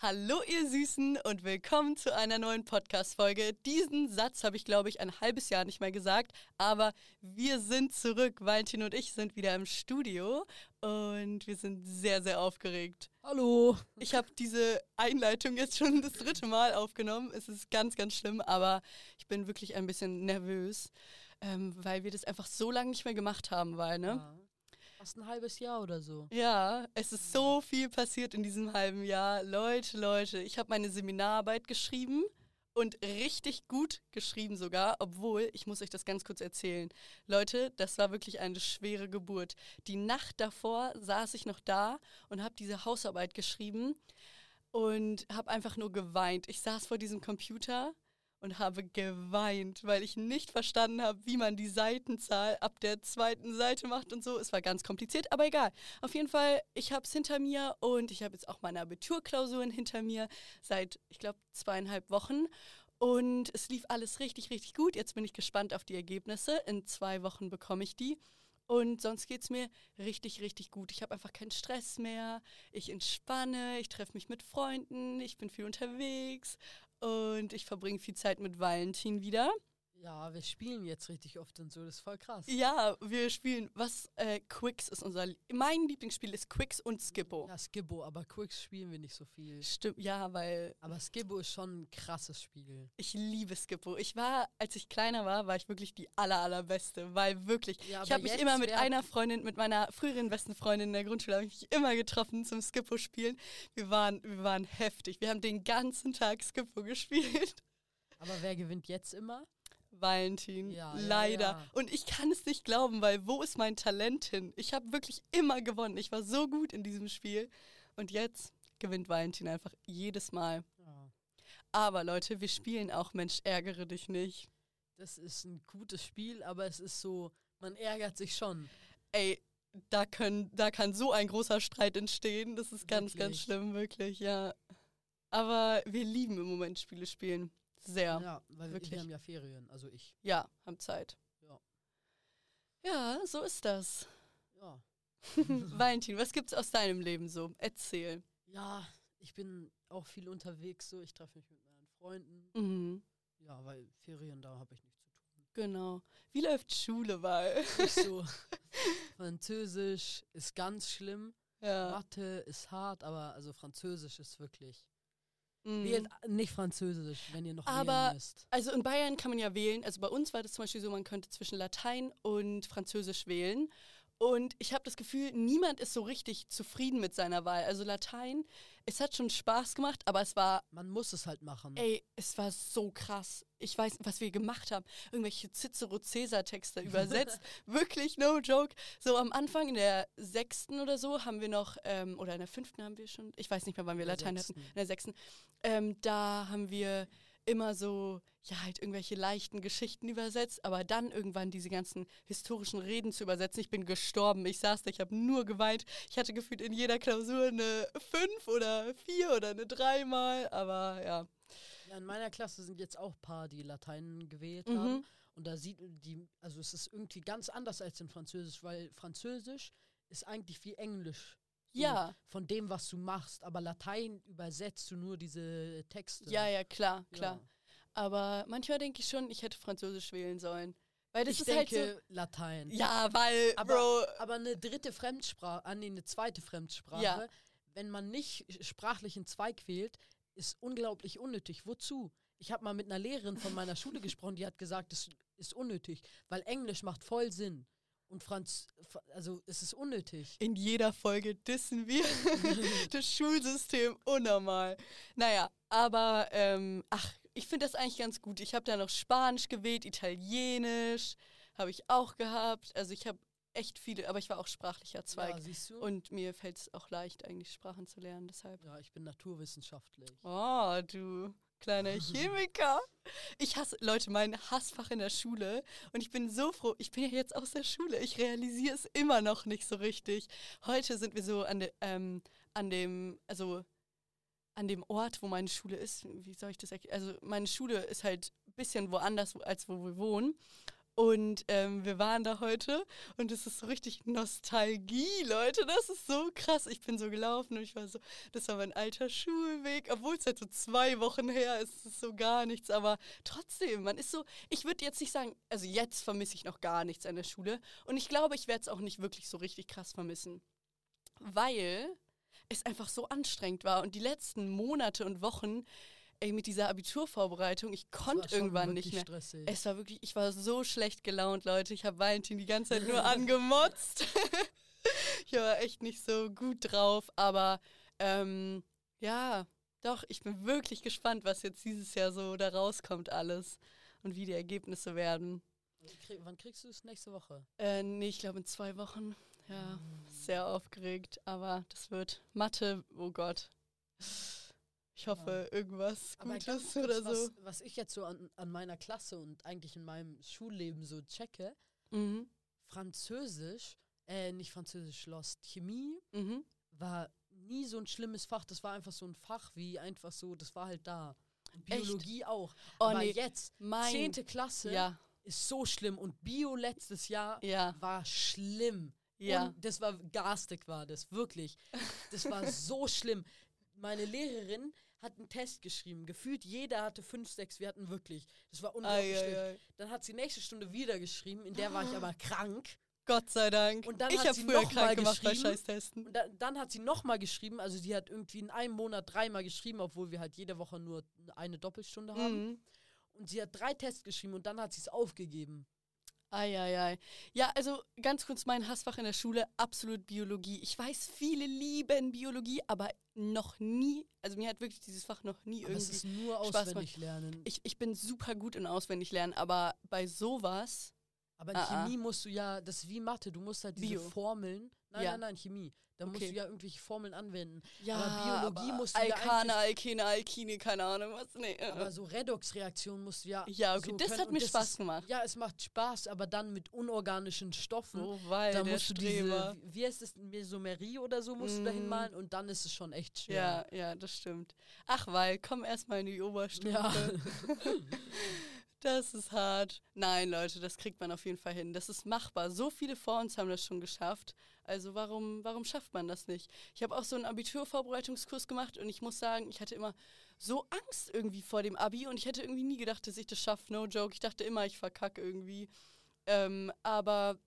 Hallo ihr Süßen und willkommen zu einer neuen Podcast-Folge. Diesen Satz habe ich, glaube ich, ein halbes Jahr nicht mehr gesagt, aber wir sind zurück. Valentin und ich sind wieder im Studio und wir sind sehr, sehr aufgeregt. Hallo. Ich habe diese Einleitung jetzt schon das dritte Mal aufgenommen. Es ist ganz, ganz schlimm, aber ich bin wirklich ein bisschen nervös, ähm, weil wir das einfach so lange nicht mehr gemacht haben, weil, ne? Ja. Fast ein halbes Jahr oder so. Ja, es ist so viel passiert in diesem halben Jahr. Leute, Leute, ich habe meine Seminararbeit geschrieben und richtig gut geschrieben sogar, obwohl, ich muss euch das ganz kurz erzählen. Leute, das war wirklich eine schwere Geburt. Die Nacht davor saß ich noch da und habe diese Hausarbeit geschrieben und habe einfach nur geweint. Ich saß vor diesem Computer und habe geweint, weil ich nicht verstanden habe, wie man die Seitenzahl ab der zweiten Seite macht und so. Es war ganz kompliziert, aber egal. Auf jeden Fall, ich habe es hinter mir und ich habe jetzt auch meine Abiturklausuren hinter mir seit, ich glaube, zweieinhalb Wochen. Und es lief alles richtig, richtig gut. Jetzt bin ich gespannt auf die Ergebnisse. In zwei Wochen bekomme ich die. Und sonst geht es mir richtig, richtig gut. Ich habe einfach keinen Stress mehr. Ich entspanne, ich treffe mich mit Freunden, ich bin viel unterwegs und ich verbringe viel Zeit mit Valentin wieder. Ja, wir spielen jetzt richtig oft und so, das ist voll krass. Ja, wir spielen, was, äh, Quicks ist unser, mein Lieblingsspiel ist Quicks und Skippo. Ja, Skibbo, aber Quicks spielen wir nicht so viel. Stimmt, ja, weil Aber Skibbo ist schon ein krasses Spiel. ich liebe Skippo. Ich war, als ich kleiner war, war ich wirklich die aller, allerbeste, weil wirklich, Ja, ich habe mich immer mit einer Freundin, mit meiner früheren besten Freundin in der Grundschule, habe ich mich immer getroffen zum Skippo spielen. Wir waren, wir waren heftig. Wir haben den ganzen Tag Skippo gespielt. Aber wer gewinnt jetzt immer? Valentin, Ja, ja, leider. ja. Und ich kann es nicht glauben, weil wo ist mein Talent hin? Ich habe wirklich immer gewonnen. Ich war so gut in diesem Spiel. Und jetzt gewinnt Valentin einfach jedes Mal. Ja. Aber Leute, wir spielen auch Mensch, ärgere dich nicht. Das ist ein gutes Spiel, aber es ist so, man ärgert sich schon. Ey, da, können, da kann so ein großer Streit entstehen. Das ist ganz, ganz Wirklich? schlimm, wirklich, ja. Aber wir lieben im Moment Spiele spielen. Sehr. Ja, weil wirklich. wir haben ja Ferien, also ich. Ja, haben Zeit. Ja. Ja, so ist das. Ja. Valentin, was gibt's aus deinem Leben so? Erzähl. Ja, ich bin auch viel unterwegs, so ich treffe mich mit meinen Freunden. Mhm, Ja, weil Ferien, da habe ich nichts zu tun. genau. Wie läuft Schule, weil? So. Französisch ist ganz schlimm. ja. Mathe ist hart, aber also Französisch ist wirklich. Mhm. Wählt nicht Französisch, wenn ihr noch Aber- wählen müsst. Also in Bayern kann man ja wählen. Also bei uns war das zum Beispiel so, man könnte zwischen Latein und Französisch wählen. Und ich habe das Gefühl, niemand ist so richtig zufrieden mit seiner Wahl. Also Latein, es hat schon Spaß gemacht, aber es war Man muss es halt machen. Ey, es war so krass. Ich weiß, was wir gemacht haben. Irgendwelche Cicero-Cäsar-Texte übersetzt. Wirklich, no joke. So am Anfang in der sechsten oder so haben wir noch, ähm, oder in der fünften haben wir schon, ich weiß nicht mehr, wann wir Latein hatten. In der sechsten. Ähm, da haben wir immer so, ja, halt irgendwelche leichten Geschichten übersetzt, aber dann irgendwann diese ganzen historischen Reden zu übersetzen. Ich bin gestorben. Ich saß da, ich habe nur geweint. Ich hatte gefühlt in jeder Klausur eine 5 oder 4 oder eine 3 mal, aber ja. Ja, in meiner Klasse sind jetzt auch ein paar, die Latein gewählt Mhm. haben. Und da sieht die, also es ist irgendwie ganz anders als in Französisch, weil Französisch ist eigentlich wie Englisch. Ja. Von dem, was du machst. Aber Latein übersetzt du nur diese Texte. Ja, ja, klar, klar. Ja. Aber manchmal denke ich schon, ich hätte Französisch wählen sollen. Weil das ich ist denke halt Latein. so. Ja, weil, Aber, Bro. aber eine dritte Fremdsprache, ah, nee, eine zweite Fremdsprache, Ja. wenn man nicht sprachlichen Zweig wählt, ist unglaublich unnötig. Wozu? Ich habe mal mit einer Lehrerin von meiner Schule gesprochen, die hat gesagt, es ist unnötig, weil Englisch macht voll Sinn. Und Franz, also es ist unnötig. In jeder Folge dissen wir das Schulsystem unnormal. Naja, aber, ähm, ach, ich finde das eigentlich ganz gut. Ich habe da noch Spanisch gewählt, Italienisch habe ich auch gehabt. Also ich habe echt viele, aber ich war auch sprachlicher Zweig. Ja, siehst du? Und mir fällt es auch leicht, eigentlich Sprachen zu lernen, deshalb. ja, ich bin naturwissenschaftlich. Oh, du kleiner Chemiker. Ich hasse, Leute, mein Hassfach in der Schule. Und ich bin so froh, ich bin ja jetzt aus der Schule. Ich realisiere es immer noch nicht so richtig. Heute sind wir so an, de, ähm, an dem, also an dem Ort, wo meine Schule ist. Wie soll ich das erklären? Also meine Schule ist halt ein bisschen woanders, als wo wir wohnen. Und ähm, wir waren da heute und es ist so richtig Nostalgie, Leute. Das ist so krass. Ich bin so gelaufen und ich war so, das war mein alter Schulweg. Obwohl es halt so zwei Wochen her ist, ist es so gar nichts. Aber trotzdem, man ist so, ich würde jetzt nicht sagen, also jetzt vermisse ich noch gar nichts an der Schule. Und ich glaube, ich werde es auch nicht wirklich so richtig krass vermissen. Weil es einfach so anstrengend war. Und die letzten Monate und Wochen, ey, mit dieser Abiturvorbereitung, ich konnte irgendwann nicht mehr. Stressig. Es war wirklich, ich war so schlecht gelaunt, Leute. Ich habe Valentin die ganze Zeit nur angemotzt. ich war echt nicht so gut drauf, aber ähm, ja, doch, ich bin wirklich gespannt, was jetzt dieses Jahr so da rauskommt alles und wie die Ergebnisse werden. Krieg, wann kriegst du es nächste Woche? Äh, nee, ich glaube in zwei Wochen. Ja, sehr aufgeregt, aber das wird Mathe, oh Gott. Ich hoffe, irgendwas Aber Gutes ganz oder kurz, so. Was, was ich jetzt so an, an meiner Klasse und eigentlich in meinem Schulleben so checke, Mhm. Französisch, äh, nicht Französisch, Lost, Chemie Mhm. war nie so ein schlimmes Fach. Das war einfach so ein Fach wie einfach so, das war halt da. Und Echt? Biologie auch. Oh Aber nee, jetzt, zehnte Klasse, Ja, ist so schlimm. Und Bio letztes Jahr ja, war schlimm. ja. Und das war garstig, war das, wirklich. Das war so schlimm. Meine Lehrerin hat einen Test geschrieben. Gefühlt jeder hatte fünf, sechs. Wir hatten wirklich. Das war unglaublich schlimm. ei, ei. Dann hat sie nächste Stunde wieder geschrieben. In der war ich aber krank. Gott sei Dank. Und dann ich hat habe sie früher krank gemacht bei. Scheißtesten. Und da, dann hat sie nochmal geschrieben. Also sie hat irgendwie in einem Monat dreimal geschrieben, obwohl wir halt jede Woche nur eine Doppelstunde haben. Mhm. Und sie hat drei Tests geschrieben und dann hat sie es aufgegeben. Eieiei. Ja, also ganz kurz mein Hassfach in der Schule, absolut Biologie. Ich weiß, viele lieben Biologie, aber noch nie, also mir hat wirklich dieses Fach noch nie Aber es irgendwie. ist nur Spaß auswendig lernen. Ich, ich bin super gut in Auswendiglernen, aber bei sowas, Aber in Ah, ah. Chemie musst du ja, das ist wie Mathe, du musst halt diese Bio. Formeln. Nein, Ja. nein, nein, Chemie. Da musst Okay. du ja irgendwelche Formeln anwenden. ja, Aber Biologie aber musst du ja Alkane, eigentlich- Alkene, Alkine, keine Ahnung was. Nee. Aber so Redoxreaktionen musst du ja. ja, okay, so das können. hat mir das Spaß ist- gemacht. Ja, es macht Spaß, aber dann mit unorganischen Stoffen. So, weil da musst du Streber. diese, wie heißt es, Mesomerie oder so musst du da Mm. hinmalen und dann ist es schon echt schwer. Ja, ja, das stimmt. Ach, weil, komm erstmal in die Oberstufe. Ja. Das ist hart. Nein, Leute, das kriegt man auf jeden Fall hin. Das ist machbar. So viele vor uns haben das schon geschafft. Also warum, warum schafft man das nicht? Ich habe auch so einen Abiturvorbereitungskurs gemacht und ich muss sagen, ich hatte immer so Angst irgendwie vor dem Abi und ich hätte irgendwie nie gedacht, dass ich das schaffe. No joke. Ich dachte immer, ich verkacke irgendwie. Ähm, aber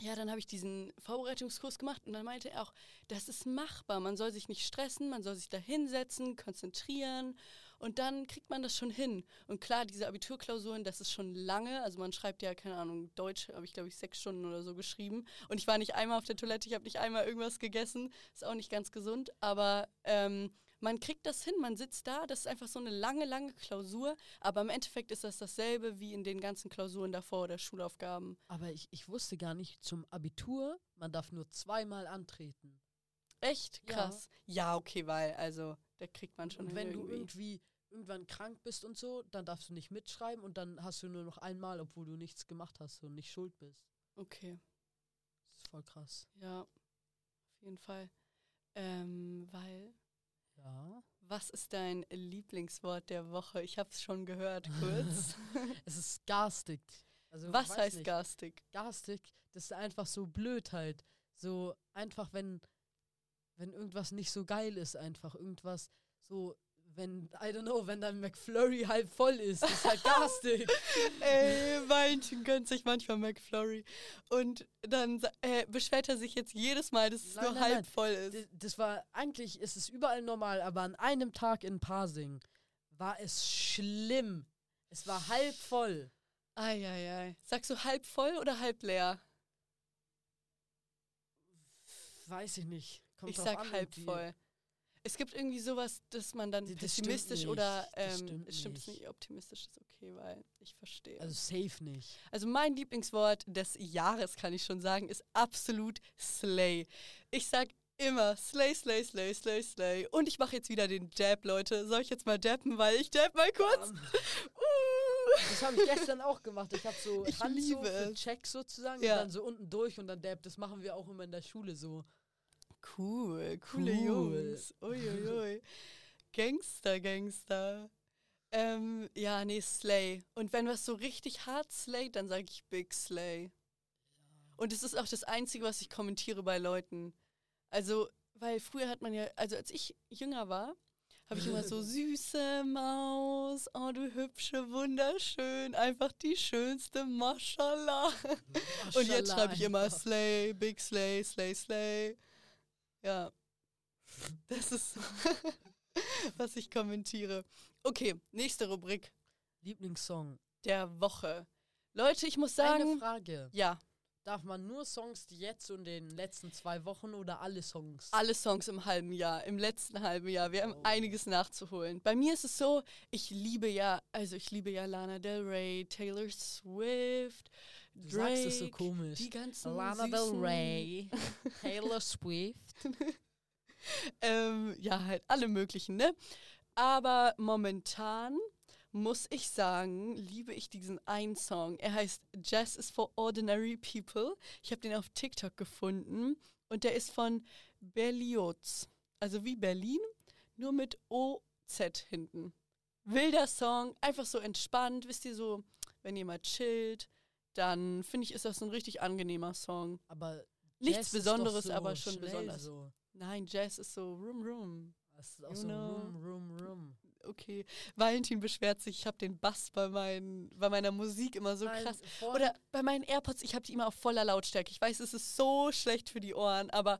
ja, dann habe ich diesen Vorbereitungskurs gemacht und dann meinte er auch, das ist machbar. Man soll sich nicht stressen, man soll sich da hinsetzen, konzentrieren und dann kriegt man das schon hin. Und klar, diese Abiturklausuren, das ist schon lange. Also man schreibt ja, keine Ahnung, Deutsch habe ich, glaube ich, sechs Stunden oder so geschrieben. Und ich war nicht einmal auf der Toilette, ich habe nicht einmal irgendwas gegessen. Ist auch nicht ganz gesund, aber ähm, man kriegt das hin, man sitzt da, das ist einfach so eine lange, lange Klausur, aber im Endeffekt ist das dasselbe wie in den ganzen Klausuren davor oder Schulaufgaben. Aber ich, ich wusste gar nicht, zum Abitur, man darf nur zweimal antreten. Echt Ja. krass. Ja, okay, weil, also, da kriegt man schon Und wenn du irgendwie. irgendwie irgendwann krank bist und so, dann darfst du nicht mitschreiben und dann hast du nur noch einmal, obwohl du nichts gemacht hast und nicht schuld bist. Okay, Das ist voll krass. ja, auf jeden Fall. Ähm, weil, Ja. was ist dein Lieblingswort der Woche? Ich habe es schon gehört, kurz. Es ist garstig. Also, was heißt nicht. garstig? garstig? Das ist einfach so blöd halt. So einfach, wenn, wenn irgendwas nicht so geil ist, einfach irgendwas so, wenn, I don't know, wenn dein McFlurry halb voll ist, ist halt garstig. Ey, Valentin gönnt sich manchmal McFlurry. Und dann äh, beschwert er sich jetzt jedes Mal, dass es Nein, nur nein, halb nein. voll ist. D- Das war, eigentlich ist es überall normal, aber an einem Tag in Parsing war es schlimm. Es war halb voll. Eieiei. Sagst du halb voll oder halb leer? Weiß ich nicht. Kommt ich sag an, halb voll. Es gibt irgendwie sowas, dass man dann das pessimistisch oder ähm, stimmt es stimmt es nicht. nicht, optimistisch ist okay, weil ich verstehe. Also safe nicht. Also mein Lieblingswort des Jahres, kann ich schon sagen, ist absolut Slay. Ich sag immer Slay, Slay, Slay, Slay, Slay. Und ich mache jetzt wieder den Jab, Leute. Soll ich jetzt mal dabben, weil ich dab mal kurz? Uh. Das habe ich gestern auch gemacht. Ich habe so Ich Hand so liebe es. Check sozusagen Ja. und dann so unten durch und dann Dab. Das machen wir auch immer in der Schule so. Cool, coole Cool. Jungs. Uiuiui. Gangster, Gangster. Ähm, ja, nee, Slay. Und wenn was so richtig hart slayt, dann sage ich Big Slay. Und es ist auch das Einzige, was ich kommentiere bei Leuten. Also, weil früher hat man ja, also als ich jünger war, habe ich immer so süße Maus, oh du hübsche, wunderschön, einfach die schönste, Mashallah. Und jetzt schreibe ich immer. Slay, Big Slay, Slay, Slay. Ja. Das ist so, was ich kommentiere. Okay, nächste Rubrik Lieblingssong. der Woche. Leute, ich muss Eine sagen, Frage. ja, Darf man nur Songs, die jetzt und in den letzten zwei Wochen oder alle Songs? alle Songs im halben Jahr, im letzten halben Jahr. Wir haben Oh. einiges nachzuholen. Bei mir ist es so, ich liebe ja, also ich liebe ja Lana Del Rey, Taylor Swift, du Drake, sagst es so komisch. die ganzen Lana Del Rey, Taylor Swift. Ähm, ja, halt alle möglichen, ne? Aber momentan muss ich sagen, liebe ich diesen einen Song. Er heißt Jazz is for Ordinary People. Ich habe den auf TikTok gefunden und der ist von Berlioz. Also wie Berlin, nur mit OZ hinten. Wilder Song, einfach so entspannt, wisst ihr so, wenn ihr mal chillt, dann finde ich, ist das ein richtig angenehmer Song. Aber Nichts Jazz Besonderes, so aber schon besonders. So. Nein, Jazz ist so rum rum. Das ist auch You so know. rum, rum, rum. Okay, Valentin beschwert sich, ich habe den Bass bei, meinen, bei meiner Musik immer so Nein, krass. Oder bei meinen AirPods, ich habe die immer auf voller Lautstärke. Ich weiß, es ist so schlecht für die Ohren, aber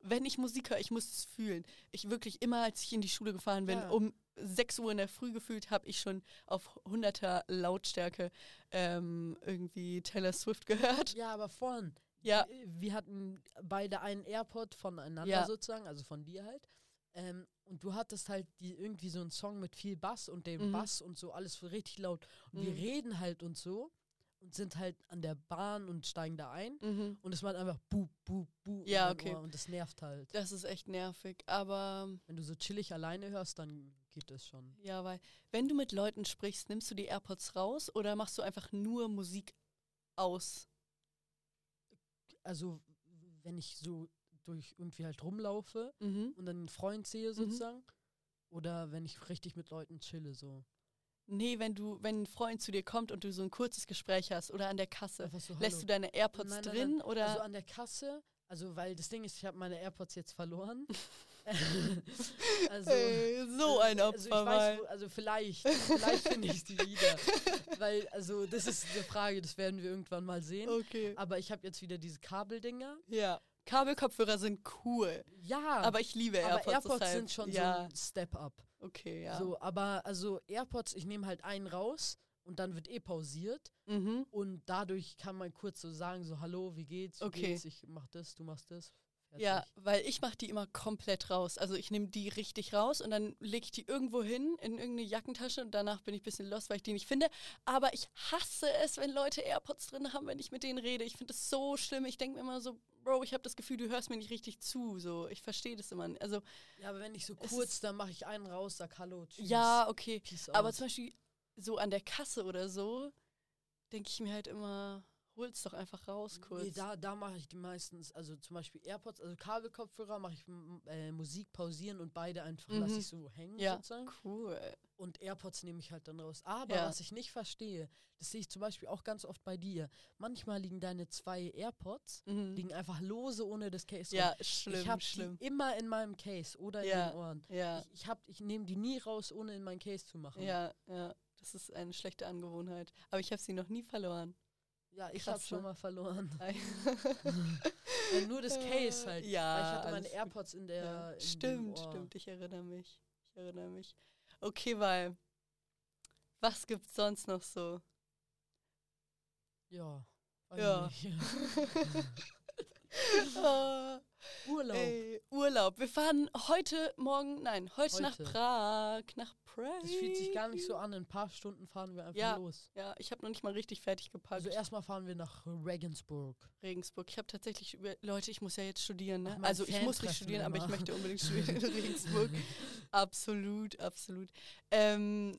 wenn ich Musik höre, ich muss es fühlen. Ich wirklich immer, als ich in die Schule gefahren bin, Ja. um 6 Uhr in der Früh gefühlt, habe ich schon auf 100er Lautstärke ähm, irgendwie Taylor Swift gehört. Ja, aber vorhin. Ja. Wir, wir hatten beide einen AirPod voneinander Ja. sozusagen, also von dir halt. Ähm, und du hattest halt die, irgendwie so einen Song mit viel Bass und dem Mhm. Bass und so alles richtig laut. Und wir Mhm. reden halt und so und sind halt an der Bahn und steigen da ein. Mhm. Und es macht einfach bu, bu, bu. Ja, okay. Ohr Und das nervt halt. Das ist echt nervig, aber Wenn du so chillig alleine hörst, dann geht das schon. Ja, weil wenn du mit Leuten sprichst, nimmst du die AirPods raus oder machst du einfach nur Musik aus? Also, wenn ich so durch irgendwie halt rumlaufe Mhm. und dann einen Freund sehe sozusagen. Oder wenn ich richtig mit Leuten chille, so. Nee, wenn du, wenn ein Freund zu dir kommt und du so ein kurzes Gespräch hast oder an der Kasse, so, lässt du deine AirPods Nein, nein, drin oder? Also an der Kasse, also weil das Ding ist, ich habe meine AirPods jetzt verloren. also, Ey, so ein also ich Opfer, weiß, weil. wo- also vielleicht, vielleicht finde ich die wieder. weil, also das ist eine Frage, das werden wir irgendwann mal sehen. Okay. Aber ich habe jetzt wieder diese Kabeldinger. Ja. Kabelkopfhörer sind cool, Ja, aber ich liebe aber AirPods. AirPods deshalb, sind schon ja, so ein Step-up. okay, ja. So, aber also AirPods, ich nehme halt einen raus und dann wird eh pausiert. Mhm. Und dadurch kann man kurz so sagen, so hallo, wie geht's? Wie Okay. geht's? Ich mach das, du machst das. Ja, weil ich mache die immer komplett raus. Also ich nehme die richtig raus und dann lege ich die irgendwo hin in irgendeine Jackentasche und danach bin ich ein bisschen lost, weil ich die nicht finde. Aber ich hasse es, wenn Leute AirPods drin haben, wenn ich mit denen rede. Ich finde das so schlimm. Ich denke mir immer so, Bro, ich habe das Gefühl, du hörst mir nicht richtig zu. So, ich verstehe das immer. nicht. Also Ja, aber wenn ich so kurz, dann mache ich einen raus, sag hallo, tschüss. ja, okay. Peace Aber out. zum Beispiel so an der Kasse oder so, denke ich mir halt immer, hol's doch einfach raus kurz. Nee, da, da mache ich die meistens, also zum Beispiel AirPods, also Kabelkopfhörer mache ich äh, Musik pausieren und beide einfach lasse Mhm. ich so hängen Ja. sozusagen. cool. Und AirPods nehme ich halt dann raus. Aber Ja. was ich nicht verstehe, das sehe ich zum Beispiel auch ganz oft bei dir. Manchmal liegen deine zwei AirPods, Mhm. liegen einfach lose ohne das Case. Ja, drin. schlimm, ich habe schlimm. die immer in meinem Case oder in Ja, den Ohren. Ja. Ich, ich, hab- ich nehme die nie raus, ohne in mein Case zu machen. Ja, ja, das ist eine schlechte Angewohnheit. Aber ich habe sie noch nie verloren. Ja, ich habe schon mal verloren. Äh, nur das Case halt. Ja, Weil ich hatte meine. AirPods in der. Ja, in stimmt, stimmt. Ich erinnere mich. Ich erinnere mich. Okay, weil was gibt's sonst noch so? Ja. Ja. nicht. Urlaub. ey, Urlaub. Wir fahren heute, morgen, nein, heute, nach Heute. Prag. Nach Prag. Das fühlt sich gar nicht so an. In ein paar Stunden fahren wir einfach Ja. los. Ja, ich habe noch nicht mal richtig fertig gepackt. Also erstmal fahren wir nach Regensburg. Regensburg. Ich habe tatsächlich über Leute, ich muss ja jetzt studieren, ne? Ach, Also ich muss nicht studieren, aber ich immer. möchte unbedingt studieren in Regensburg. Absolut, absolut. Ähm,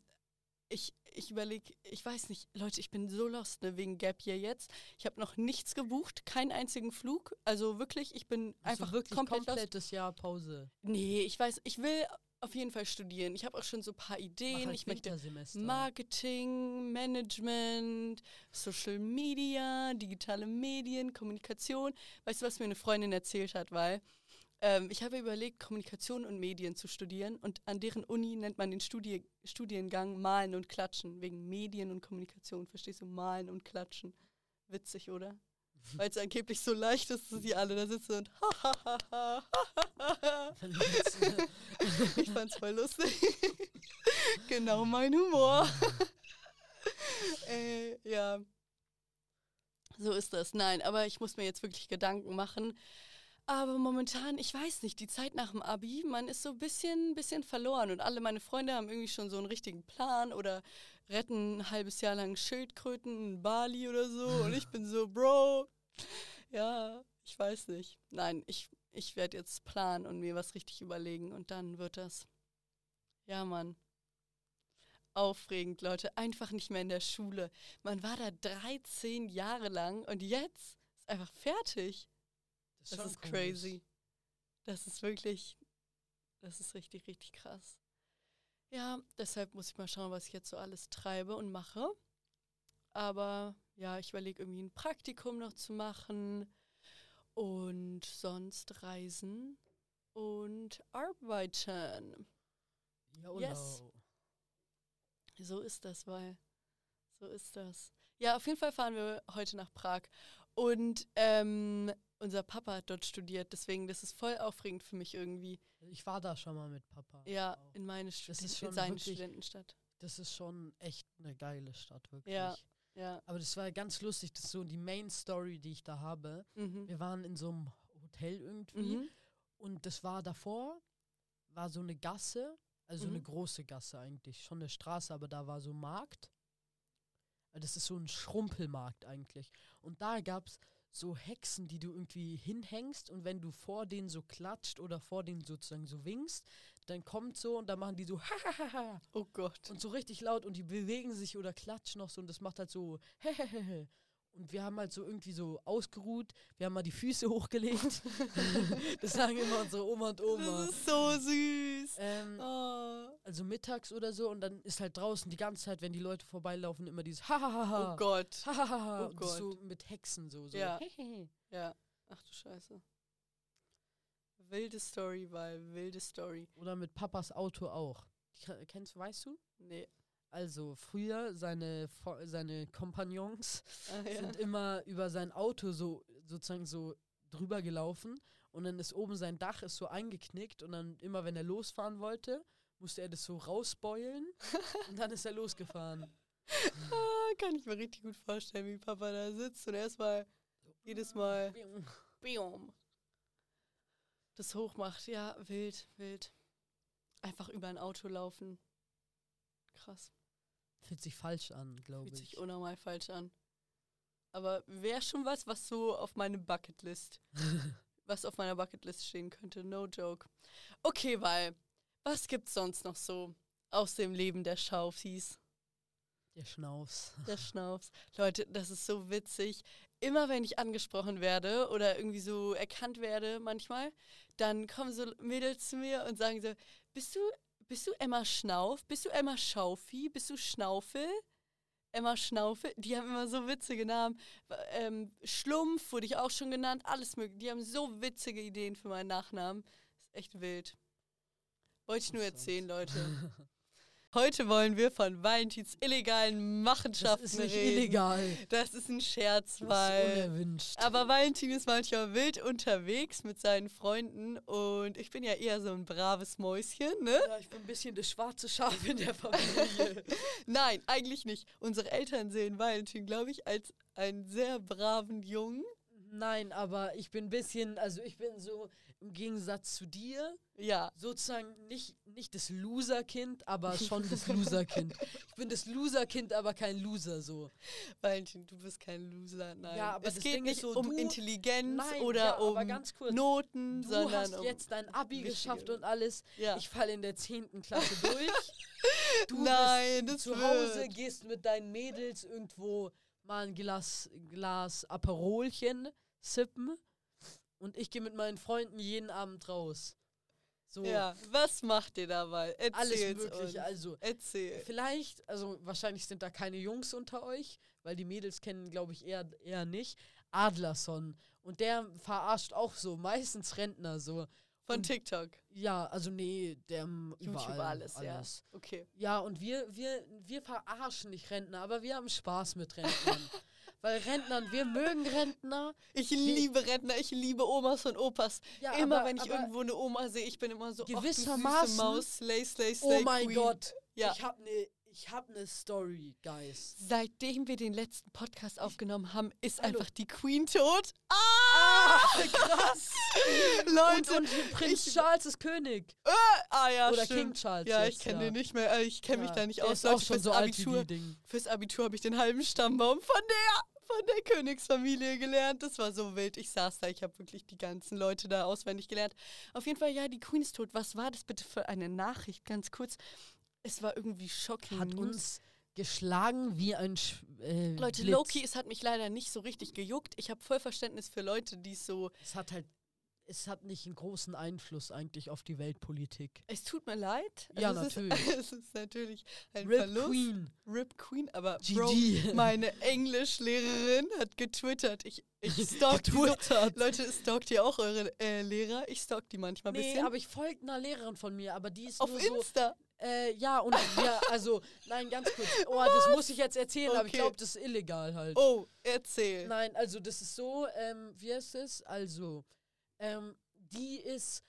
ich ich überlege, ich weiß nicht, Leute, ich bin so lost, ne, wegen Gap Year jetzt. Ich habe noch nichts gebucht, keinen einzigen Flug. Also wirklich, ich bin Also einfach wirklich komplett lost. komplettes Jahr Pause. Nee, ich weiß, ich will auf jeden Fall studieren. Ich habe auch schon so ein paar Ideen. Halt ich möchte. Marketing, Management, Social Media, digitale Medien, Kommunikation. Weißt du, was mir eine Freundin erzählt hat, weil ähm, ich habe überlegt, Kommunikation und Medien zu studieren und an deren Uni nennt man den Studi Studiengang Malen und Klatschen, wegen Medien und Kommunikation. Verstehst du? Malen und Klatschen. Witzig, oder? Weil es angeblich so leicht ist, dass sie alle da sitzen und ich fand's voll lustig. genau mein Humor. äh, ja. So ist das. Nein, aber ich muss mir jetzt wirklich Gedanken machen. Aber momentan, ich weiß nicht, die Zeit nach dem Abi, man ist so ein bisschen, bisschen verloren und alle meine Freunde haben irgendwie schon so einen richtigen Plan oder retten ein halbes Jahr lang Schildkröten in Bali oder so und ich bin so, Bro, ja, ich weiß nicht. Nein, ich, ich werde jetzt planen und mir was richtig überlegen und dann wird das. Ja, Mann. Aufregend, Leute. Einfach nicht mehr in der Schule. Man war da 13 Jahre lang und jetzt ist einfach fertig. Das ist komisch. crazy. Das ist wirklich, das ist richtig, richtig krass. Ja, deshalb muss ich mal schauen, was ich jetzt so alles treibe und mache. Aber ja, ich überlege irgendwie ein Praktikum noch zu machen und sonst reisen und arbeiten. YOLO. Yes. So ist das, weil so ist das. Ja, auf jeden Fall fahren wir heute nach Prag. Und ähm, unser Papa hat dort studiert, deswegen das ist voll aufregend für mich irgendwie. Ich war da schon mal mit Papa. Ja, auch. in meine Studi ist in schon seine wirklich- Studentenstadt. Das ist schon echt eine geile Stadt, wirklich. Ja. Ja. Aber das war ganz lustig, das ist so die Main Story, die ich da habe. Mhm. Wir waren in so einem Hotel irgendwie Mhm. und das war davor, war so eine Gasse, also eine Mhm. große Gasse eigentlich, schon eine Straße, aber da war so ein Markt. Also Das ist so ein Schrumpelmarkt eigentlich. Und da gab es so Hexen, die du irgendwie hinhängst und wenn du vor denen so klatscht oder vor denen sozusagen so winkst, dann kommt so und dann machen die so Oh Gott. und so richtig laut und die bewegen sich oder klatschen noch so und das macht halt so und wir haben halt so irgendwie so ausgeruht, wir haben mal die Füße hochgelegt. das sagen immer unsere Oma und Das Oma. ist so süß. Ähm, Oh, also mittags oder so und dann ist halt draußen die ganze Zeit, wenn die Leute vorbeilaufen, immer dieses Hahaha. oh Gott. Hahaha. Oh das so Gott. mit Hexen so. so. Ja. Ja. Ach du Scheiße. Wilde Story, weil wilde Story. Oder mit Papas Auto auch. Die, kennst, weißt du? Nee. Also früher seine, seine Kompagnons Ah, ja. sind immer über sein Auto so sozusagen so drüber gelaufen und dann ist oben sein Dach ist so eingeknickt und dann immer wenn er losfahren wollte, musste er das so rausbeulen und dann ist er losgefahren. Ah, kann ich mir richtig gut vorstellen, wie Papa da sitzt und erstmal jedes Mal Biom. das hochmacht. Ja, wild, wild. Einfach über ein Auto laufen. Krass. Fühlt sich falsch an, glaube Fühlt ich. sich unnormal falsch an. Aber wäre schon was, was so auf meine Bucketlist, was auf meiner Bucketlist stehen könnte. No joke. Okay, weil, was gibt's sonst noch so aus dem Leben der Schaufis? Der Schnaufs. Der Schnaufs. Leute, das ist so witzig. Immer wenn ich angesprochen werde oder irgendwie so erkannt werde manchmal, dann kommen so Mädels zu mir und sagen so, bist du, bist du Emma Schnauf? Bist du Emma Schaufi? Bist du Schnaufel? Emma Schnaufel? Die haben immer so witzige Namen. Ähm, Schlumpf wurde ich auch schon genannt. Alles mögliche. Die haben so witzige Ideen für meinen Nachnamen. Ist echt wild. Wollte ich nur erzählen, Leute. Heute wollen wir von Valentins illegalen Das Machenschaften ist nicht reden. illegal. Das ist ein Scherz, Das ist weil. unerwünscht. Aber Valentin ist manchmal wild unterwegs mit seinen Freunden und ich bin ja eher so ein braves Mäuschen, ne? ja, ich bin ein bisschen das schwarze Schaf in der Familie. Nein, eigentlich nicht. Unsere Eltern sehen Valentin, glaube ich, als einen sehr braven Jungen. Nein, aber ich bin ein bisschen, also ich bin so im Gegensatz zu dir Ja. sozusagen nicht, nicht das Loser-Kind, aber schon das Loser-Kind. Ich bin das Loser-Kind, aber kein Loser so. Valentin, du bist kein Loser, nein. Ja, aber es geht Ding nicht so, um Intelligenz Nein, oder ja, um ganz kurz. Noten, Du sondern hast um. jetzt dein Abi geschafft und alles. ja. Ich falle in der 10. Klasse durch. Du Nein, bist zu Hause, wird. gehst mit deinen Mädels irgendwo mal ein Glas, Glas Aperolchen sippen und ich gehe mit meinen Freunden jeden Abend raus. So Ja, was macht ihr dabei? alles Erzähl's mögliche. uns. Also Erzähl. vielleicht, also wahrscheinlich sind da keine Jungs unter euch, weil die Mädels kennen, glaube ich, eher, eher nicht. Adlerson. Und der verarscht auch so, meistens Rentner so. Von Und- TikTok. Ja, also nee, der YouTube überall, alles, ja. Okay. Ja, und wir, wir, wir verarschen nicht Rentner, aber wir haben Spaß mit Rentnern. Weil Rentnern, wir mögen Rentner. Ich liebe Rentner, ich liebe Omas und Opas. Ja, immer aber, wenn ich irgendwo eine Oma sehe, ich bin immer so, Gewissermaßen- Maus, slay, slay, Oh slay, mein Queen. Gott, Ja. ich habe eine ich hab ne Story, Guys. Seitdem wir den letzten Podcast aufgenommen haben, ist Hallo. einfach die Queen tot. Ah, krass. Leute, und, und Prinz ich- Charles ist König. ah ja, Oder stimmt. King Charles Ja, jetzt, ich kenne ja. den nicht mehr, äh, ich kenne mich Ja, da nicht aus. Leute, fürs so Abitur, fürs Abitur habe ich den halben Stammbaum von der, von der Königsfamilie gelernt. Das war so wild. Ich saß da, ich habe wirklich die ganzen Leute da auswendig gelernt. Auf jeden Fall, ja, die Queen ist tot. Was war das bitte für eine Nachricht? Ganz kurz. Es war irgendwie shocking. Hat uns geschlagen wie ein Sch äh, Leute, Blitz. Loki, es hat mich leider nicht so richtig gejuckt. Ich habe voll Verständnis für Leute, die so. Es hat halt, es hat nicht einen großen Einfluss eigentlich auf die Weltpolitik. Es tut mir leid. Ja, es Ist, natürlich. es ist natürlich ein Rip Verlust. Queen. Rip Queen, aber GG. Bro, meine Englischlehrerin hat getwittert. Ich, ich stalk so. Getwittert. Leute, stalkt ihr auch eure äh, Lehrer? Ich stalk die manchmal ein Nee, bisschen. aber ich folge einer Lehrerin von mir, aber die ist Auf nur so. Insta. Äh, ja, und wir, also, nein, ganz kurz. Oh, das muss ich jetzt erzählen, aber ich Okay. glaube, das ist illegal halt. Oh, erzähl. Nein, also das ist so, ähm, wie heißt es? Also, ähm, die ist,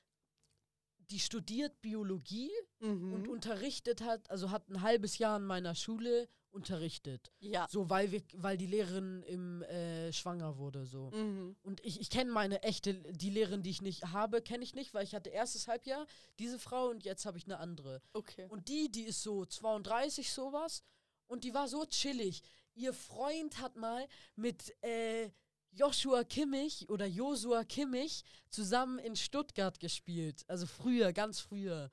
die studiert Biologie Mhm. und unterrichtet hat, also hat ein halbes Jahr in meiner Schule unterrichtet. ja. So, weil wir, weil die Lehrerin im äh, schwanger wurde, so. Mhm. Und ich, ich kenne meine echte, die Lehrerin, die ich nicht habe, kenne ich nicht, weil ich hatte erstes Halbjahr diese Frau und jetzt habe ich eine andere. Okay. Und die, die ist so 32 sowas und die war so chillig. Ihr Freund hat mal mit äh, Joshua Kimmich oder Josua Kimmich zusammen in Stuttgart gespielt. Also früher, ganz früher.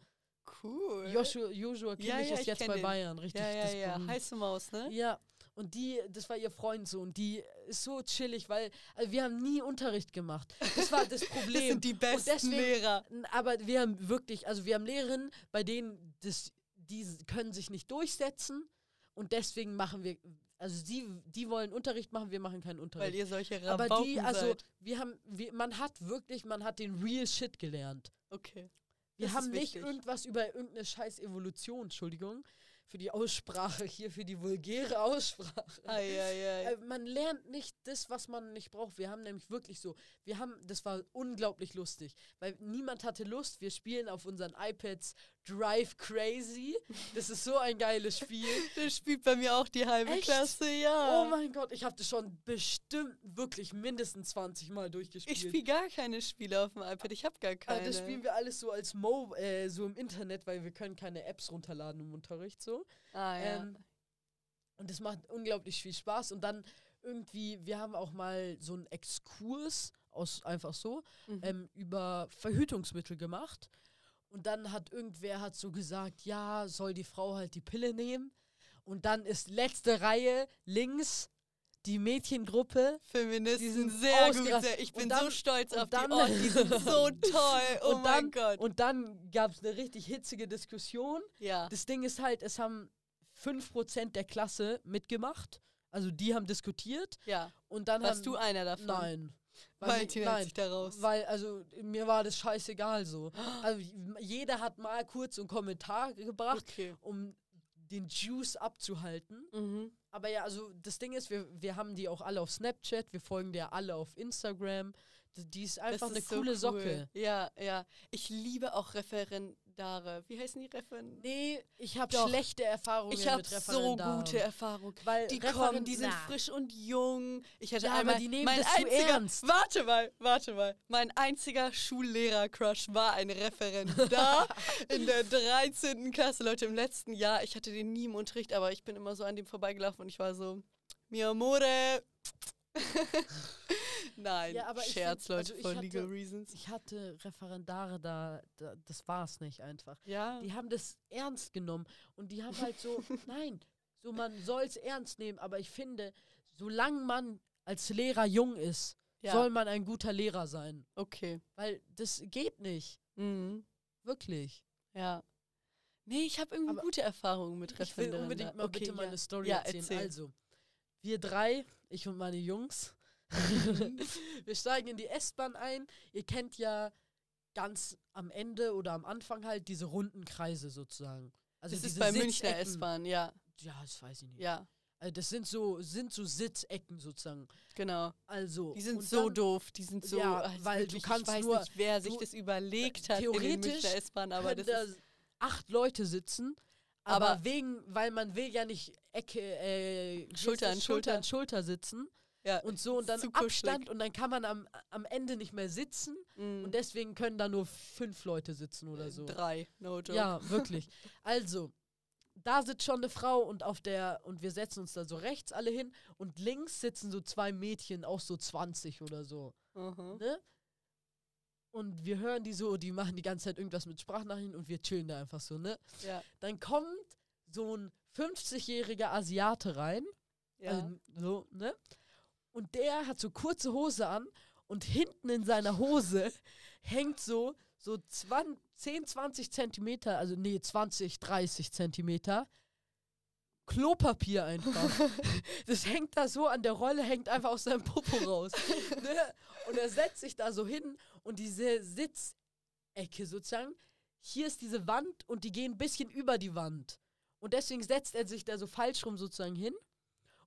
Cool. Joshua, Joshua Kimmich Ja, ja, ist jetzt bei den. Bayern, richtig. ja, ja, das ja. Heiße Maus, ne? Ja, und die, das war ihr Freund so und die ist so chillig, weil also wir haben nie Unterricht gemacht. Das war das Problem. Das sind die besten deswegen- Lehrer. Aber wir haben wirklich, also wir haben Lehrerinnen, bei denen das, die können sich nicht durchsetzen und deswegen machen wir, also sie, die wollen Unterricht machen, wir machen keinen Weil Unterricht. ihr solche aber Rabauken die, also seid. wir haben, wir, man hat wirklich, man hat den Real Shit gelernt. Okay. Wir Das haben nicht irgendwas über irgendeine scheiß Evolution, Entschuldigung, für die Aussprache hier, für die vulgäre Aussprache. Eieiei. Äh, man lernt nicht das, was man nicht braucht. Wir haben nämlich wirklich so, wir haben, das war unglaublich lustig, weil niemand hatte Lust. Wir spielen auf unseren iPads Drive Crazy. Das ist so ein geiles Spiel. Das spielt bei mir auch die halbe Echt? Klasse, ja. Oh mein Gott, ich habe das schon bestimmt wirklich mindestens 20 Mal durchgespielt. ich spiele gar keine Spiele auf dem iPad, ich habe gar Ah, keine. das spielen wir alles so als Mo, äh, so im Internet, weil wir können keine Apps runterladen im Unterricht so. ah, ja. Ähm, und das macht unglaublich viel Spaß. Und dann irgendwie, wir haben auch mal so einen Exkurs aus einfach so Mhm. ähm, über Verhütungsmittel gemacht. Und dann hat irgendwer hat so gesagt, ja, soll die Frau halt die Pille nehmen. Und dann ist letzte Reihe links die Mädchengruppe. Feministen die sind sehr gut. Sehr. Ich bin dann- so stolz auf dann- die. Oh, die sind so toll. Oh und mein dann, Gott. Und dann gab es eine richtig hitzige Diskussion. ja. Das Ding ist halt, es haben 5% der Klasse mitgemacht. Also die haben diskutiert. ja. Und dann Warst haben, du einer davon? Nein. Weil, Valentin mi- hält sich da raus. weil also mir war das scheißegal so. Also jeder hat mal kurz einen Kommentar gebracht, Okay. um den Juice abzuhalten. Mhm. Aber ja, also das Ding ist, wir, wir haben die auch alle auf Snapchat, wir folgen der alle auf Instagram. Die ist einfach das eine ist so coole cool. Socke. Ja, ja. Ich liebe auch Referendare. Wie heißen die Referendare? Nee, ich habe schlechte Erfahrungen Ich habe mit so Referendaren. gute Erfahrungen. Weil Die Referen- kommen, die sind na. frisch und jung. Ich hatte Ja, aber einmal die nehmen mein das zu einziger, ernst. Warte mal, warte mal. Mein einziger Schullehrer-Crush war ein Referendar in der 13. Klasse. Leute, im letzten Jahr, ich hatte den nie im Unterricht, aber ich bin immer so an dem vorbeigelaufen und ich war so, mi amore. Nein, Ja, Scherz, find- Leute, also for hatte- legal reasons. Ich hatte Referendare da, da das war's nicht einfach. Ja, Die haben das ernst genommen und die haben halt so, nein, so man soll es ernst nehmen, aber ich finde, solange man als Lehrer jung ist, ja. soll man ein guter Lehrer sein. okay. Weil das geht nicht. Mhm. Wirklich. Ja. Nee, ich habe irgendwie Aber gute Erfahrungen mit Ich will Referendaren. unbedingt mal okay, bitte ja. meine Story ja, erzählen. Erzähl. Also, wir drei, ich und meine Jungs, wir steigen in die S-Bahn ein. Ihr kennt ja ganz am Ende oder am Anfang halt diese runden Kreise sozusagen. Also das ist bei Münchner. S-Bahn, ja. Ja, das weiß ich nicht. Ja, Also das sind so, sind so Sitzecken sozusagen. genau. Also. Die sind so dann- doof, die sind so. Ja, also weil du wirklich, kannst ich weiß nur- nicht, wer sich du- das überlegt hat in den theoretisch Münchner S-Bahn, aber das da acht Leute sitzen. Aber, Aber- wegen, weil man will ja nicht Ecke, äh, Schulter an Schulter Schulter. an Schulter sitzen Ja, und so und dann. Abstand und dann kann man am, am Ende nicht mehr sitzen mm, und deswegen können da nur fünf Leute sitzen oder so. Drei, no joke. Ja, wirklich. Also, da sitzt schon eine Frau und auf der, und wir setzen uns da so rechts alle hin und links sitzen so zwei Mädchen, auch so 20 oder so. Mhm. Ne? Und wir hören die so, die machen die ganze Zeit irgendwas mit Sprachnachrichten und wir chillen da einfach so, ne? Ja, Dann kommt so ein 50-jähriger Asiate rein, ja. also, so, ne? Und der hat so kurze Hose an und hinten in seiner Hose hängt so, so 20, 10, 20 Zentimeter, also nee, 20, 30 Zentimeter Klopapier einfach. das hängt da so an der Rolle, hängt einfach aus seinem Popo raus. ne? Und er setzt sich da so hin und diese Sitzecke sozusagen, hier ist diese Wand und die gehen ein bisschen über die Wand. Und deswegen setzt er sich da so falsch rum sozusagen hin.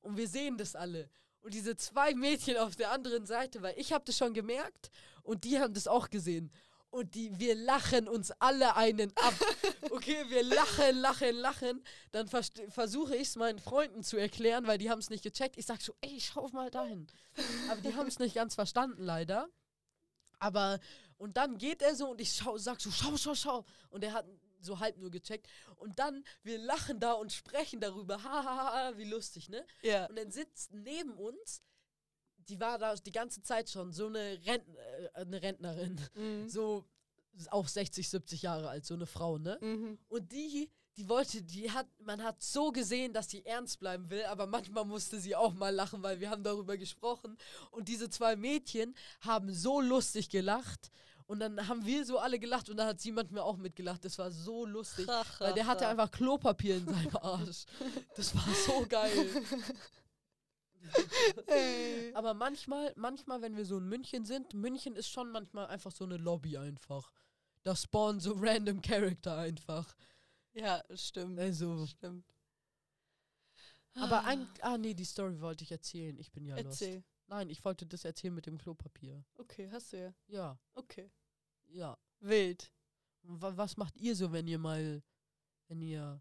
Und wir sehen das alle. Und diese zwei Mädchen auf der anderen Seite, weil ich habe das schon gemerkt und die haben das auch gesehen. Und die, wir lachen uns alle einen ab. Okay, wir lachen, lachen, lachen. Dann versuche ich es meinen Freunden zu erklären, weil die haben es nicht gecheckt. Ich sag so, ey, schau mal dahin. Aber die haben es nicht ganz verstanden, leider. Aber, und dann geht er so und ich schau, sag so, schau, schau, schau. Und er hat so halb nur gecheckt. Und dann, wir lachen da und sprechen darüber. Ha, ha, ha, ha, wie lustig, ne? ja. Und dann sitzt neben uns, die war da die ganze Zeit schon, so eine, Rent äh, eine Rentnerin. Mhm. So auch 60, 70 Jahre alt, so eine Frau, ne? Mhm. Und die, die wollte, die hat, man hat so gesehen, dass sie ernst bleiben will, aber manchmal musste sie auch mal lachen, weil wir haben darüber gesprochen. Und diese zwei Mädchen haben so lustig gelacht. Und dann haben wir so alle gelacht und dann hat sie manchmal auch mitgelacht. Das war so lustig. Weil der hatte einfach Klopapier in seinem Arsch. Das war so geil. Aber manchmal, manchmal, wenn wir so in München sind, München ist schon manchmal einfach so eine Lobby einfach. Da spawnen so random Charakter einfach. Ja, stimmt. Also. Stimmt. Aber ein, ah nee, die Story wollte ich erzählen. Ich bin ja lost. Nein, ich wollte das erzählen mit dem Klopapier. Okay, hast du ja. Ja, Okay. ja. Wild. Wa was macht ihr so, wenn ihr mal, wenn ihr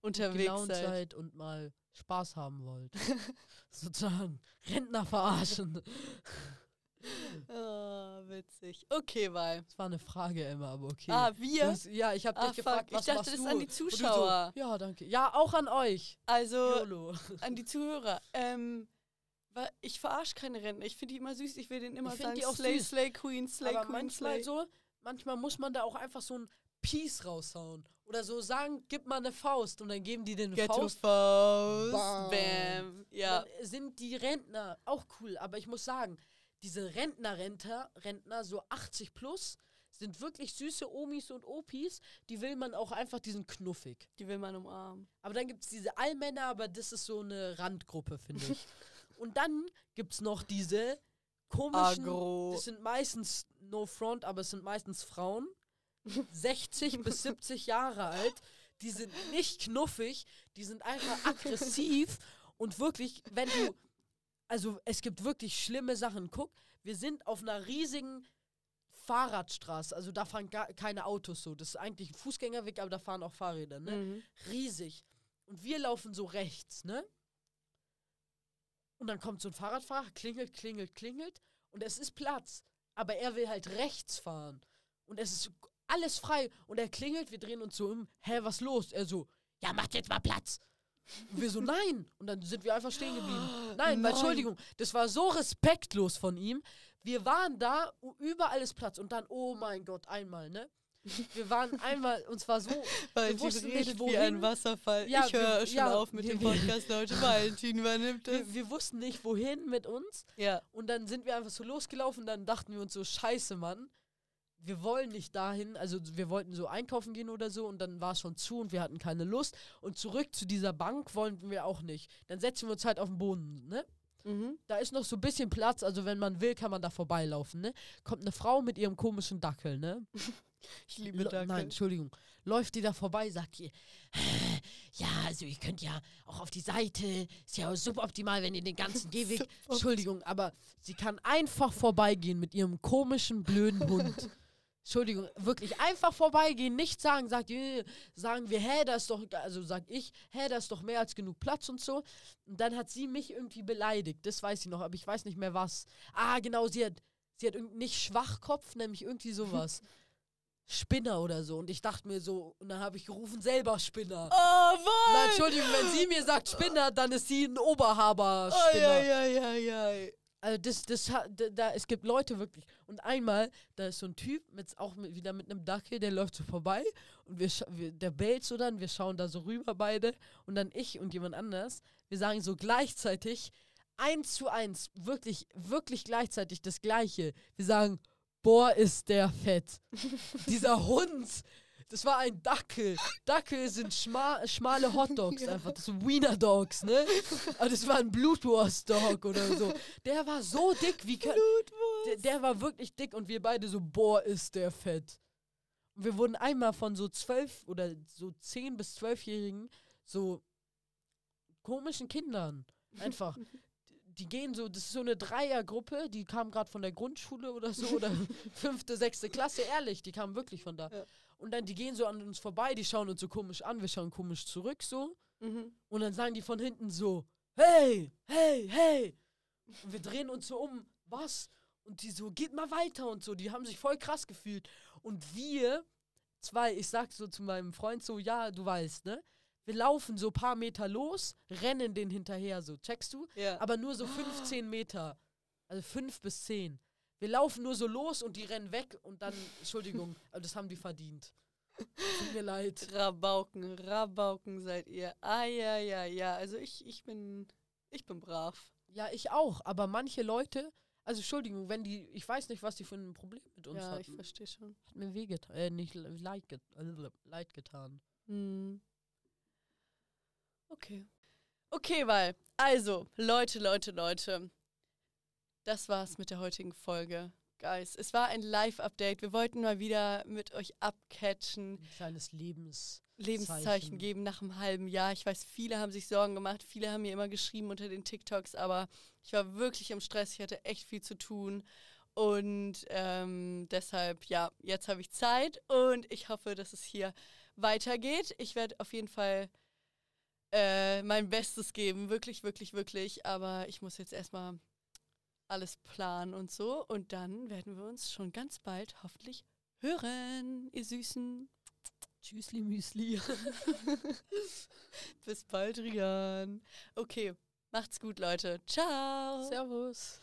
Unterwegs seid. seid und mal Spaß haben wollt? Sozusagen Rentner verarschen. Ah, witzig. Okay, weil. Das war eine Frage, Emma, aber okay. Ah, wir? Das, ja, ich habe Ah, dich gefragt, fuck. was Ich dachte, machst das du? an die Und du so, Zuschauer. ja, danke. Ja, auch an euch. Also, YOLO. an die Zuhörer. Ähm, wa- ich verarsche keine Rentner. Ich finde die immer süß. Ich will denen immer Ich sagen, die auch Slay, süß. Slay, Queen, Slay, Aber Queen, manchmal Slay. so, manchmal muss man da auch einfach so ein Peace raushauen. Oder so sagen, gib mal eine Faust und dann geben die den Ghetto Faust. Faust. Bam. Bam. Ja. Dann sind die Rentner auch cool, aber ich muss sagen, diese Rentner-Renter, Rentner, so 80 plus, sind wirklich süße Omis und Opis, die will man auch einfach, die sind knuffig. Die will man umarmen. Aber dann gibt es diese Allmänner, aber das ist so eine Randgruppe, finde ich. und dann gibt es noch diese komischen, Agro. das sind meistens, no front, aber es sind meistens Frauen, 60 bis 70 Jahre alt, die sind nicht knuffig, die sind einfach aggressiv und wirklich, wenn du, also es gibt wirklich schlimme Sachen. Guck, wir sind auf einer riesigen Fahrradstraße, also da fahren gar keine Autos so. Das ist eigentlich ein Fußgängerweg, aber da fahren auch Fahrräder, ne? Mhm. riesig. Und wir laufen so rechts, ne? Und dann kommt so ein Fahrradfahrer, klingelt, klingelt, klingelt und es ist Platz. Aber er will halt rechts fahren. Und es ist alles frei. Und er klingelt, wir drehen uns so um, hä, was los? Er so, ja, macht jetzt mal Platz. Und wir so, nein. Und dann sind wir einfach stehen geblieben. Nein, Nein. Entschuldigung, das war so respektlos von ihm. Wir waren da, überall ist Platz. Und dann, oh mein Gott, einmal, ne? Wir waren einmal, und zwar so, Valentin wussten nicht, redet wie ein wohin. Wasserfall. Ja, ich höre wir- schon ja, auf mit wir- dem wir- Podcast, Leute. Valentin übernimmt es. wir, wir wussten nicht, wohin mit uns. Ja. Und dann sind wir einfach so losgelaufen. Dann dachten wir uns so, scheiße, Mann. wir wollen nicht dahin, also wir wollten so einkaufen gehen oder so und dann war es schon zu und wir hatten keine Lust und zurück zu dieser Bank wollten wir auch nicht. Dann setzen wir uns halt auf den Boden, ne? Mhm. Da ist noch so ein bisschen Platz, also wenn man will, kann man da vorbeilaufen, ne? Kommt eine Frau mit ihrem komischen Dackel, ne? Ich liebe Lo- Dackel. Nein, Entschuldigung. Läuft die da vorbei, sagt ihr, ja, also ihr könnt ja auch auf die Seite, ist ja suboptimal, wenn ihr den ganzen Gehweg, Entschuldigung, aber sie kann einfach vorbeigehen mit ihrem komischen, blöden Hund. Entschuldigung, wirklich einfach vorbeigehen, nicht sagen, sagt ihr, sagen wir, hä, da ist doch, also sag ich, hä, da ist doch mehr als genug Platz und so. Und dann hat sie mich irgendwie beleidigt, das weiß ich noch, aber ich weiß nicht mehr was. Ah, genau, sie hat, sie hat nicht Schwachkopf, nämlich irgendwie sowas. Spinner oder so. Und ich dachte mir so, und dann habe ich gerufen, selber Spinner. Oh, was? Na, Entschuldigung, wenn sie mir sagt Spinner, dann ist sie ein Oberhaber Oh, Spinner. ja, ja, ja, ja. Also das, das, da, da, es gibt Leute wirklich. Und einmal, da ist so ein Typ, mit, auch mit, wieder mit einem Dackel, der läuft so vorbei und wir, wir, der bellt so dann, wir schauen da so rüber beide und dann ich und jemand anders, wir sagen so gleichzeitig, eins zu eins, wirklich, wirklich gleichzeitig das Gleiche. Wir sagen, boah, ist der fett. Dieser Hund, das war ein Dackel. Dackel sind schma schmale Hotdogs einfach. Das sind Wiener Dogs, ne? Aber das war ein Blutwurst-Dog oder so. Der war so dick, wie kann, der, der war wirklich dick und wir beide so, boah, ist der fett. Und wir wurden einmal von so zwölf oder so zehn bis zwölfjährigen so komischen Kindern einfach. Die gehen so, das ist so eine Dreiergruppe, die kam gerade von der Grundschule oder so oder fünfte, sechste Klasse, ehrlich, die kamen wirklich von da. Ja. Und dann, die gehen so an uns vorbei, die schauen uns so komisch an, wir schauen komisch zurück so. Mhm. Und dann sagen die von hinten so, hey, hey, hey. Und wir drehen uns so um, was? Und die so, geht mal weiter und so. Die haben sich voll krass gefühlt. Und wir, zwei, ich sag so zu meinem Freund so, ja, du weißt, ne? Wir laufen so ein paar Meter los, rennen den hinterher so, checkst du? Ja. Aber nur so 15 Meter. Also 5 bis 10. Wir laufen nur so los und die rennen weg und dann, Entschuldigung, das haben die verdient. Tut mir leid. Rabauken, Rabauken seid ihr. Ah, ja, ja, ja. Also ich, ich bin, ich bin brav. Ja, ich auch, aber manche Leute, also Entschuldigung, wenn die, ich weiß nicht, was die für ein Problem mit uns ja, ich hatten. verstehe schon. Hat mir wehgetan, äh, nicht le- leid, get äh, leid getan. Hm. Okay. Okay, weil, also, Leute, Leute, Leute. Das war's mit der heutigen Folge. Guys, es war ein Live-Update. Wir wollten mal wieder mit euch abcatchen. Ein kleines Lebens. Lebenszeichen Zeichen. geben nach einem halben Jahr. Ich weiß, viele haben sich Sorgen gemacht, viele haben mir immer geschrieben unter den TikToks, aber ich war wirklich im Stress, ich hatte echt viel zu tun. Und ähm, deshalb, ja, jetzt habe ich Zeit und ich hoffe, dass es hier weitergeht. Ich werde auf jeden Fall äh, mein Bestes geben, wirklich, wirklich, wirklich. Aber ich muss jetzt erstmal alles planen und so. Und dann werden wir uns schon ganz bald hoffentlich hören, ihr Süßen. Tschüssli Müsli. Bis bald, Rian. Okay, macht's gut, Leute. Ciao. Servus.